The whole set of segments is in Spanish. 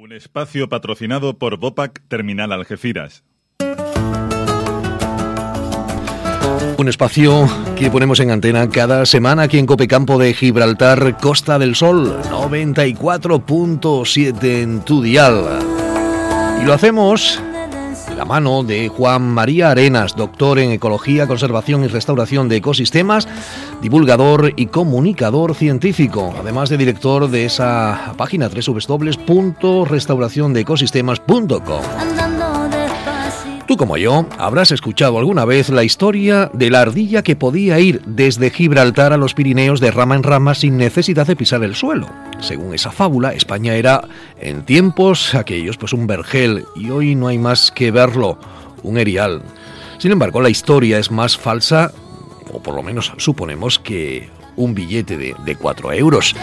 Un espacio patrocinado por Bopac Terminal Algeciras. Un espacio que ponemos en antena cada semana aquí en Copecampo de Gibraltar, Costa del Sol, 94.7 en tu dial. Y lo hacemos la mano de Juan María Arenas, doctor en Ecología, Conservación y Restauración de Ecosistemas, divulgador y comunicador científico, además de director de esa página www.restauraciondeecosistemas.com. Tú como yo habrás escuchado alguna vez la historia de la ardilla que podía ir desde Gibraltar a los Pirineos de rama en rama sin necesidad de pisar el suelo. Según esa fábula, España era en tiempos aquellos pues un vergel y hoy no hay más que verlo, un erial. Sin embargo, la historia es más falsa, o por lo menos suponemos que un billete de, de 4 euros.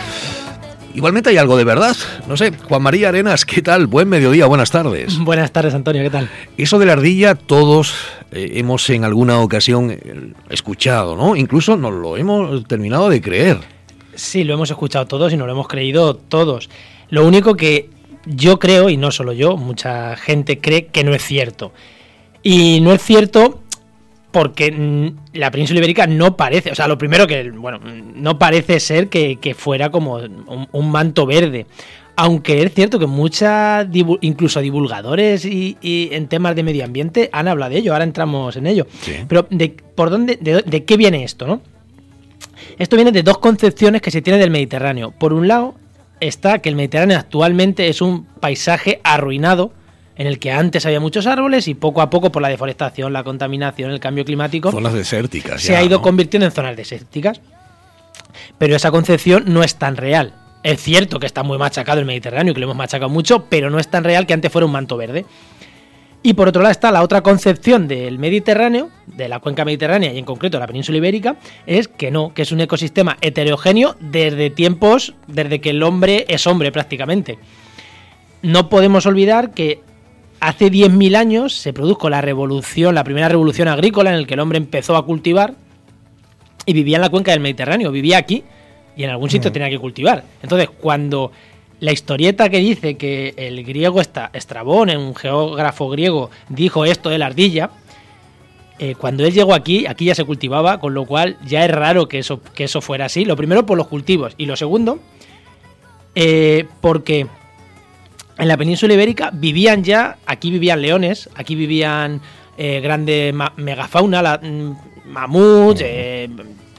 Igualmente hay algo de verdad. No sé, Juan María Arenas, ¿qué tal? Buen mediodía, buenas tardes. Buenas tardes, Antonio, ¿qué tal? Eso de la ardilla todos eh, hemos en alguna ocasión eh, escuchado, ¿no? Incluso nos lo hemos terminado de creer. Sí, lo hemos escuchado todos y nos lo hemos creído todos. Lo único que yo creo, y no solo yo, mucha gente cree que no es cierto. Y no es cierto porque la península ibérica no parece, o sea, lo primero que, bueno, no parece ser que, fuera como un, manto verde. Aunque es cierto que muchas, incluso divulgadores y, en temas de medio ambiente han hablado de ello, ahora entramos en ello. Pero, de, ¿por dónde, de, qué viene esto, no? Esto viene de dos concepciones que se tienen del Mediterráneo. Por un lado, está que el Mediterráneo actualmente es un paisaje arruinado, en el que antes había muchos árboles y poco a poco por la deforestación, la contaminación, el cambio climático, zonas desérticas, se ha ido convirtiendo en zonas desérticas. Pero esa concepción no es tan real. Es cierto que está muy machacado el Mediterráneo, que lo hemos machacado mucho, pero no es tan real que antes fuera un manto verde. Y por otro lado está la otra concepción del Mediterráneo, de la cuenca mediterránea y en concreto de la península ibérica, es que no, que es un ecosistema heterogéneo desde tiempos, desde que el hombre es hombre prácticamente. No podemos olvidar que hace 10.000 años se produjo la revolución, la primera revolución agrícola en la que el hombre empezó a cultivar y vivía en la cuenca del Mediterráneo, vivía aquí y en algún sitio mm. tenía que cultivar. Entonces, cuando la historieta que dice que el griego está, Estrabón, un geógrafo griego, dijo esto de la ardilla, eh, cuando él llegó aquí, aquí ya se cultivaba, con lo cual ya es raro que eso, que eso fuera así. Lo primero por los cultivos y lo segundo, eh, porque en la península ibérica vivían ya, aquí vivían leones, aquí vivían eh, grande megafauna, la, mm, mamuts, eh,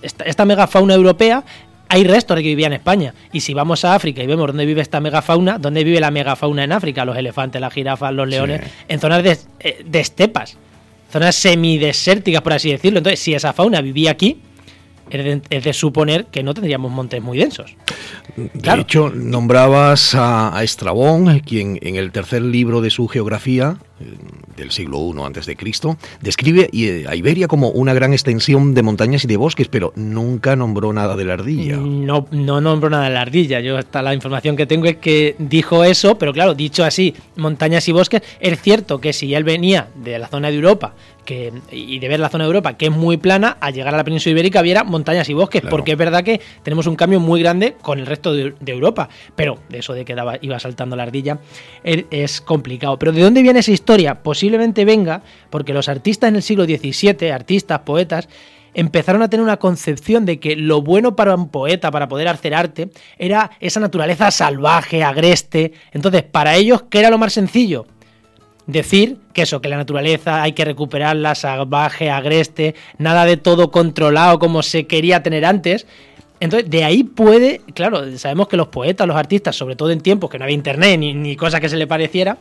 esta, megafauna europea, hay restos de que vivía en España. Y si vamos a África y vemos dónde vive esta megafauna, dónde vive la megafauna en África, los elefantes, las jirafas, los leones, en zonas de, eh, de estepas, zonas semidesérticas, por así decirlo. Entonces, si esa fauna vivía aquí, es de, suponer que no tendríamos montes muy densos. De hecho, nombrabas a, Estrabón, quien en el tercer libro de su geografía, del siglo I antes de Cristo, describe eh, a Iberia como una gran extensión de montañas y de bosques, pero nunca nombró nada de la ardilla. No, no nombró nada de la ardilla. Yo hasta la información que tengo es que dijo eso, pero claro, dicho así, montañas y bosques, es cierto que si él venía de la zona de Europa que, y de ver la zona de Europa, que es muy plana, al llegar a la península ibérica viera montañas y bosques, porque es verdad que tenemos un cambio muy grande con el resto de, Europa, pero de eso de que daba, iba saltando la ardilla es, complicado. Pero ¿de dónde viene esa historia? Posiblemente venga porque los artistas en el siglo XVII, artistas, poetas, empezaron a tener una concepción de que lo bueno para un poeta, para poder hacer arte, era esa naturaleza salvaje, agreste. Entonces, para ellos, ¿qué era lo más sencillo? decir que eso, que la naturaleza hay que recuperarla salvaje, agreste, nada de todo controlado como se quería tener antes. Entonces, de ahí puede, claro, sabemos que los poetas, los artistas, sobre todo en tiempos que no había internet ni, ni cosa que se le pareciera,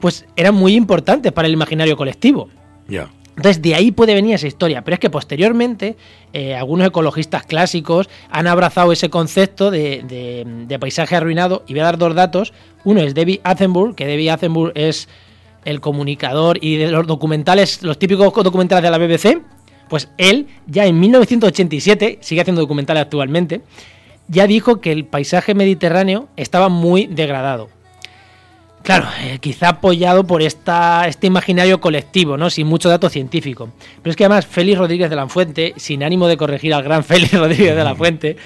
pues eran muy importantes para el imaginario colectivo. Ya. Entonces, de ahí puede venir esa historia. Pero es que posteriormente, eh, algunos ecologistas clásicos han abrazado ese concepto de, de, paisaje arruinado. Y voy a dar dos datos. Uno es David Attenborough, que David Attenborough es el comunicador y de los documentales, los típicos documentales de la BBC, pues él ya en 1987, sigue haciendo documentales actualmente, ya dijo que el paisaje mediterráneo estaba muy degradado. Claro, eh, quizá apoyado por esta, este imaginario colectivo, ¿no? Sin mucho dato científico. Pero es que además Félix Rodríguez de la Fuente, sin ánimo de corregir al gran Félix Rodríguez de la Fuente,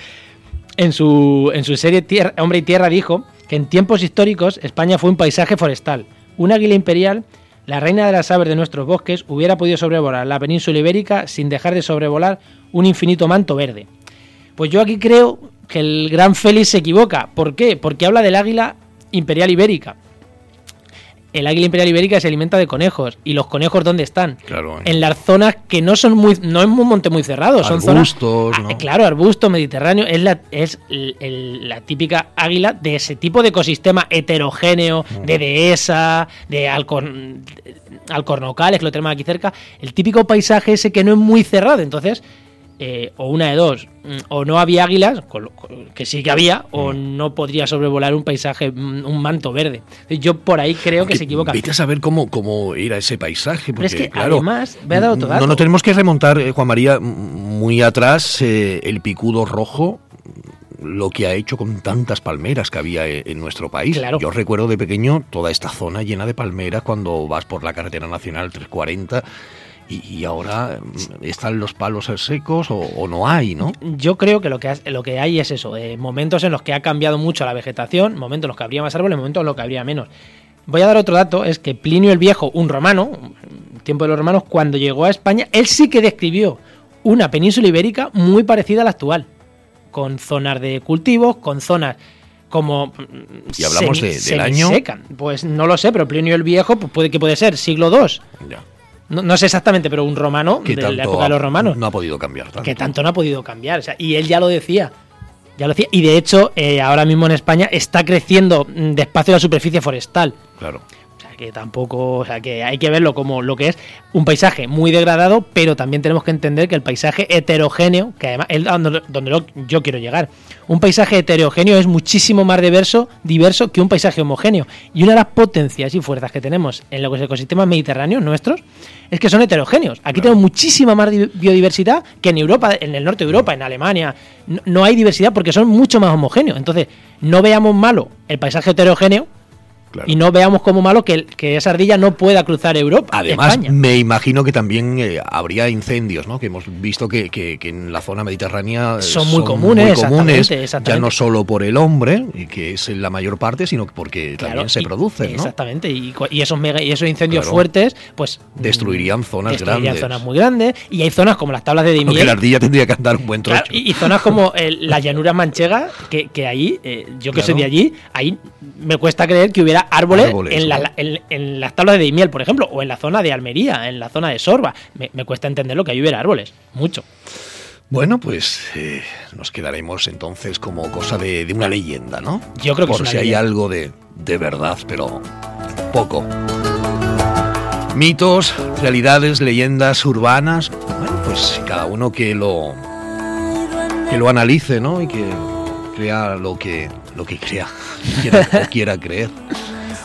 en su, en su serie Hombre y Tierra dijo que en tiempos históricos España fue un paisaje forestal. Un águila imperial, la reina de las aves de nuestros bosques, hubiera podido sobrevolar la península ibérica sin dejar de sobrevolar un infinito manto verde. Pues yo aquí creo que el gran Félix se equivoca. ¿Por qué? Porque habla del águila imperial ibérica el águila imperial ibérica se alimenta de conejos. ¿Y los conejos dónde están? Claro. En las zonas que no son muy. No es un monte muy cerrado, son arbustos, zonas. Ah, claro, arbusto, mediterráneo. Es la, es la típica águila de ese tipo de ecosistema heterogéneo, de dehesa, de alcornocales, que lo tenemos aquí cerca. El típico paisaje ese que no es muy cerrado. Entonces eh, o una de dos, mm, o no había águilas, que sí que había, o mm. no podría sobrevolar un paisaje, mm, un manto verde. Yo por ahí creo que se equivoca. Vete a saber cómo, cómo era ese paisaje. Porque, es que además, me ha dado todo No, no tenemos que remontar, eh, Juan María, muy atrás, eh, el picudo rojo lo que ha hecho con tantas palmeras que había en nuestro país. Yo recuerdo de pequeño toda esta zona llena de palmeras cuando vas por la carretera nacional 340 y, ahora mm, están los palos secos o, no hay, ¿no? Yo creo que lo que, lo que hay es eso, eh, momentos en los que ha cambiado mucho la vegetación, momentos en los que habría más árboles, momentos en los que habría menos. Voy a dar otro dato, es que Plinio el Viejo, un romano, tiempo de los romanos, cuando llegó a España, él sí que describió una península ibérica muy parecida a la actual, con zonas de cultivos, con zonas como y hablamos de, del año pues no lo sé pero Plinio el Viejo pues puede que puede ser siglo II ya no, sé exactamente, pero un romano de la época de los romanos. No ha podido cambiar tanto. Que tanto no ha podido cambiar. y él ya lo decía. Ya lo decía. Y de hecho, eh, ahora mismo en España está creciendo mm, despacio la superficie forestal. Claro que tampoco, o sea, que hay que verlo como lo que es un paisaje muy degradado, pero también tenemos que entender que el paisaje heterogéneo, que además es donde, yo quiero llegar, un paisaje heterogéneo es muchísimo más diverso, diverso que un paisaje homogéneo. Y una de las potencias y fuerzas que tenemos en los ecosistemas mediterráneos nuestros es que son heterogéneos. Aquí tenemos muchísima más biodiversidad que en Europa, en el norte de Europa, en Alemania. no hay diversidad porque son mucho más homogéneos. Entonces, no veamos malo el paisaje heterogéneo y no veamos como malo que, que, esa ardilla no pueda cruzar Europa. Además, me imagino que también eh, habría incendios, ¿no? Que hemos visto que, que, en la zona mediterránea son muy comunes, ya no solo por el hombre, que es la mayor parte, sino porque también se producen, ¿no? Exactamente, y, esos, y esos incendios fuertes, pues... Destruirían zonas destruirían grandes. zonas muy grandes, y hay zonas como las tablas de Dimiel... Porque la ardilla tendría que andar un buen trocho. y, zonas como las llanuras manchegas, que, que ahí, eh, yo que soy de allí, ahí me cuesta creer que hubiera árboles, en, las tablas de Daimiel, por ejemplo, o en la zona de Almería, en la zona de Sorba. Me, cuesta entender lo que ahí hubiera árboles, mucho. Bueno, pues eh, nos quedaremos entonces como cosa de, una leyenda, ¿no? Yo creo que Por si hay algo de, de verdad, pero poco. Mitos, realidades, leyendas urbanas, bueno, pues cada uno que lo que lo analice, ¿no? Y que crea lo que lo que crea o quiera creer.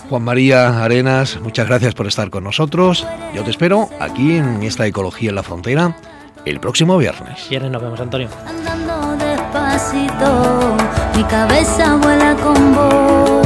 Juan María Arenas, muchas gracias por estar con nosotros. Yo te espero aquí en esta Ecología en la Frontera el próximo viernes. Viernes nos vemos, Antonio. Andando despacito, mi cabeza vuela con vos.